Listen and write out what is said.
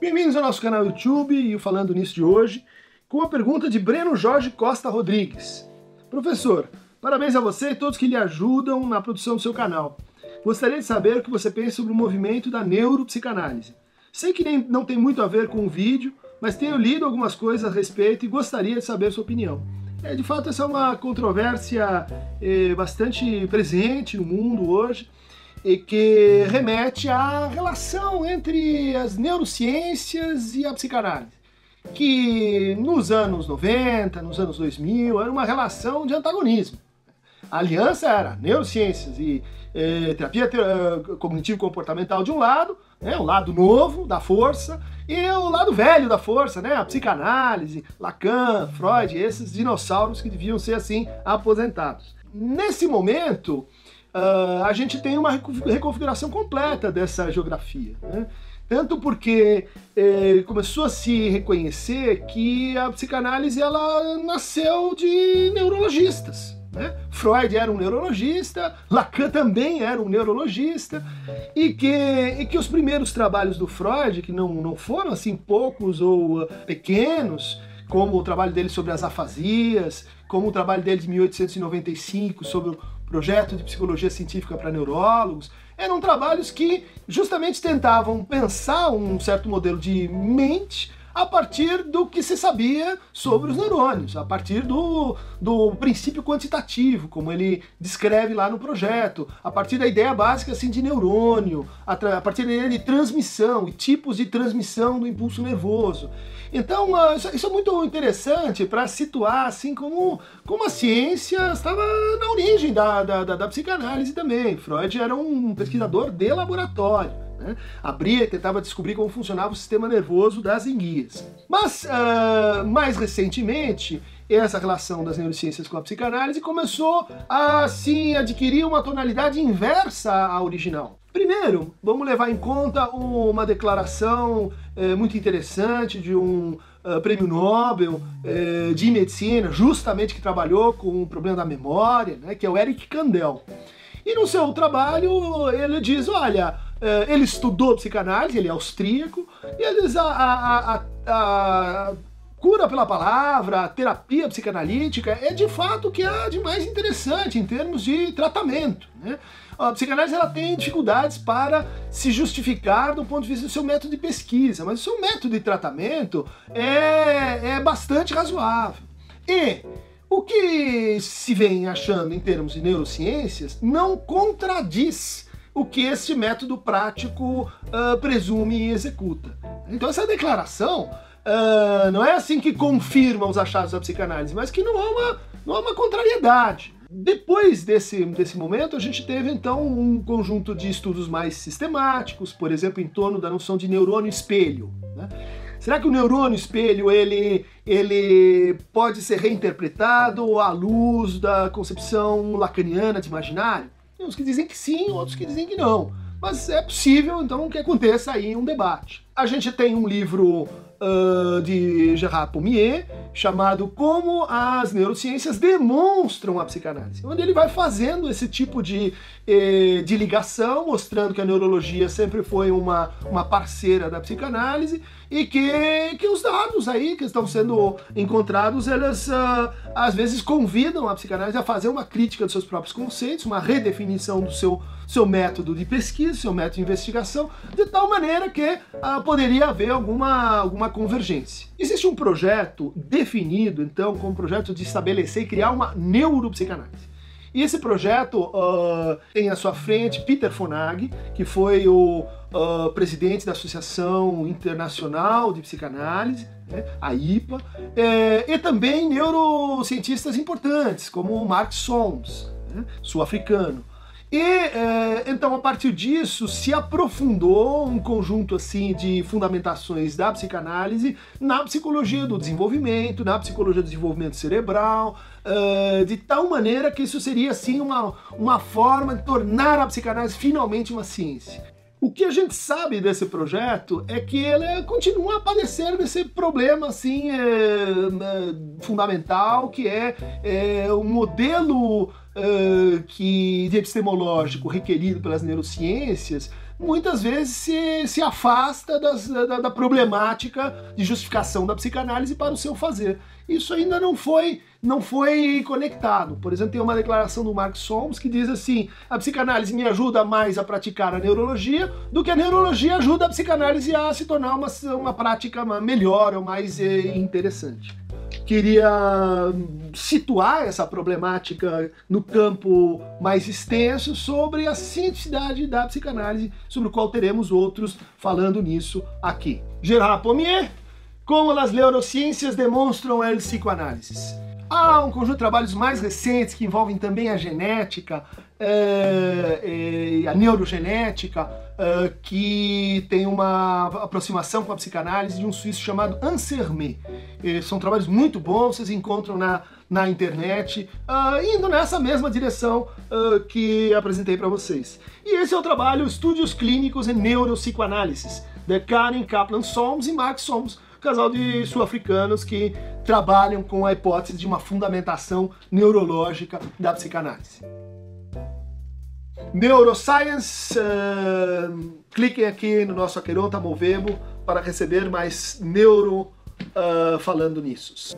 Bem-vindos ao nosso canal YouTube e o Falando Nisso de hoje, com a pergunta de Breno Jorge Costa Rodrigues. Professor, parabéns a você e todos que lhe ajudam na produção do seu canal. Gostaria de saber o que você pensa sobre o movimento da neuropsicanálise. Sei que nem, não tem muito a ver com o vídeo, mas tenho lido algumas coisas a respeito e gostaria de saber sua opinião. É, de fato, essa é uma controvérsia é, bastante presente no mundo hoje e que remete à relação entre as neurociências e a psicanálise, que nos anos 90, nos anos 2000, era uma relação de antagonismo. A aliança era neurociências e eh, terapia eh, cognitivo-comportamental de um lado, né, o lado novo da força, e o lado velho da força, né, a psicanálise, Lacan, Freud, esses dinossauros que deviam ser assim aposentados. Nesse momento, uh, a gente tem uma reconfiguração completa dessa geografia. Né? Tanto porque eh, começou a se reconhecer que a psicanálise ela nasceu de neurologistas. Né? Freud era um neurologista, Lacan também era um neurologista, e que, e que os primeiros trabalhos do Freud, que não, não foram assim poucos ou uh, pequenos, como o trabalho dele sobre as afasias, como o trabalho dele de 1895 sobre o projeto de psicologia científica para neurólogos, eram trabalhos que justamente tentavam pensar um certo modelo de mente a partir do que se sabia sobre os neurônios, a partir do, do princípio quantitativo, como ele descreve lá no projeto, a partir da ideia básica assim, de neurônio, a, a partir da ideia de transmissão e tipos de transmissão do impulso nervoso. Então, uh, isso, isso, é muito interessante para situar assim como, como a ciência estava na origem da, da, da, da psicanálise também. Freud era um pesquisador de laboratório. Né? Abria e tentava descobrir como funcionava o sistema nervoso das enguias. Mas, uh, mais recentemente, essa relação das neurociências com a psicanálise começou a, assim, adquirir uma tonalidade inversa à original. Primeiro, vamos levar em conta uma declaração eh, muito interessante de um uh, prêmio Nobel eh, de medicina, justamente que trabalhou com o problema da memória, né, que é o Eric Kandel. E no seu trabalho ele diz, olha, ele estudou psicanálise, ele é austríaco, e ele diz a, a, a, a cura pela palavra, a terapia psicanalítica é de fato o que há de mais interessante em termos de tratamento. Né? A psicanálise ela tem dificuldades para se justificar do ponto de vista do seu método de pesquisa, mas o seu método de tratamento é, é bastante razoável. E o que se vem achando em termos de neurociências não contradiz o que este método prático uh, presume e executa. Então essa declaração uh, não é assim que confirma os achados da psicanálise, mas que não há uma, não há uma contrariedade. Depois desse, desse momento, a gente teve então um conjunto de estudos mais sistemáticos, por exemplo, em torno da noção de neurônio espelho. Né? Será que o neurônio espelho ele, ele pode ser reinterpretado à luz da concepção lacaniana de imaginário? Tem uns que dizem que sim, outros que dizem que não. Mas é possível, então, que aconteça aí um debate. A gente tem um livro uh, de Gerard Pommier chamado Como as Neurociências Demonstram a Psicanálise, onde ele vai fazendo esse tipo de, eh, de ligação, mostrando que a neurologia sempre foi uma, uma parceira da psicanálise e que, que os dados aí que estão sendo encontrados, eles uh, às vezes convidam a psicanálise a fazer uma crítica dos seus próprios conceitos, uma redefinição do seu, seu método de pesquisa, seu método de investigação, de tal maneira que uh, poderia haver alguma, alguma convergência. Existe um projeto definido, então, como projeto de estabelecer e criar uma neuropsicanálise. E esse projeto uh, tem à sua frente Peter Fonag, que foi o uh, presidente da Associação Internacional de Psicanálise, né, a IPA, é, e também neurocientistas importantes, como Mark Solms, né, sul-africano. E é, então, a partir disso, se aprofundou um conjunto assim de fundamentações da psicanálise na psicologia do desenvolvimento, na psicologia do desenvolvimento cerebral, uh, de tal maneira que isso seria assim uma, uma forma de tornar a psicanálise finalmente uma ciência. O que a gente sabe desse projeto é que ele continua a padecer desse problema assim é, é, fundamental que é, é o modelo que, de epistemológico requerido pelas neurociências muitas vezes se, se afasta das, da, da, problemática de justificação da psicanálise para o seu fazer. Isso ainda não foi, não foi conectado. Por exemplo, tem uma declaração do Mark Solms que diz assim: a psicanálise me ajuda mais a praticar a neurologia do que a neurologia ajuda a psicanálise a se tornar uma, uma prática melhor ou mais eh, interessante queria situar essa problemática no campo mais extenso sobre a cientificidade da psicanálise, sobre o qual teremos outros falando nisso aqui. Gerard Pommier, como as neurociências demonstram a psicoanálise. Há um conjunto de trabalhos mais recentes que envolvem também a genética, é, é, a neurogenética, é, que tem uma aproximação com a psicanálise de um suíço chamado Ansermet. são trabalhos muito bons, vocês encontram na, na internet, indo nessa mesma direção que apresentei para vocês. E esse é o trabalho Estudos Clínicos em Neuropsicoanálise, de Karen Kaplan Solms e Mark Solms, casal de sul-africanos que trabalham com a hipótese de uma fundamentação neurológica da psicanálise. Neuroscience, uh, cliquem aqui no nosso Aqueronta Movebo para receber mais neuro uh, falando nisso.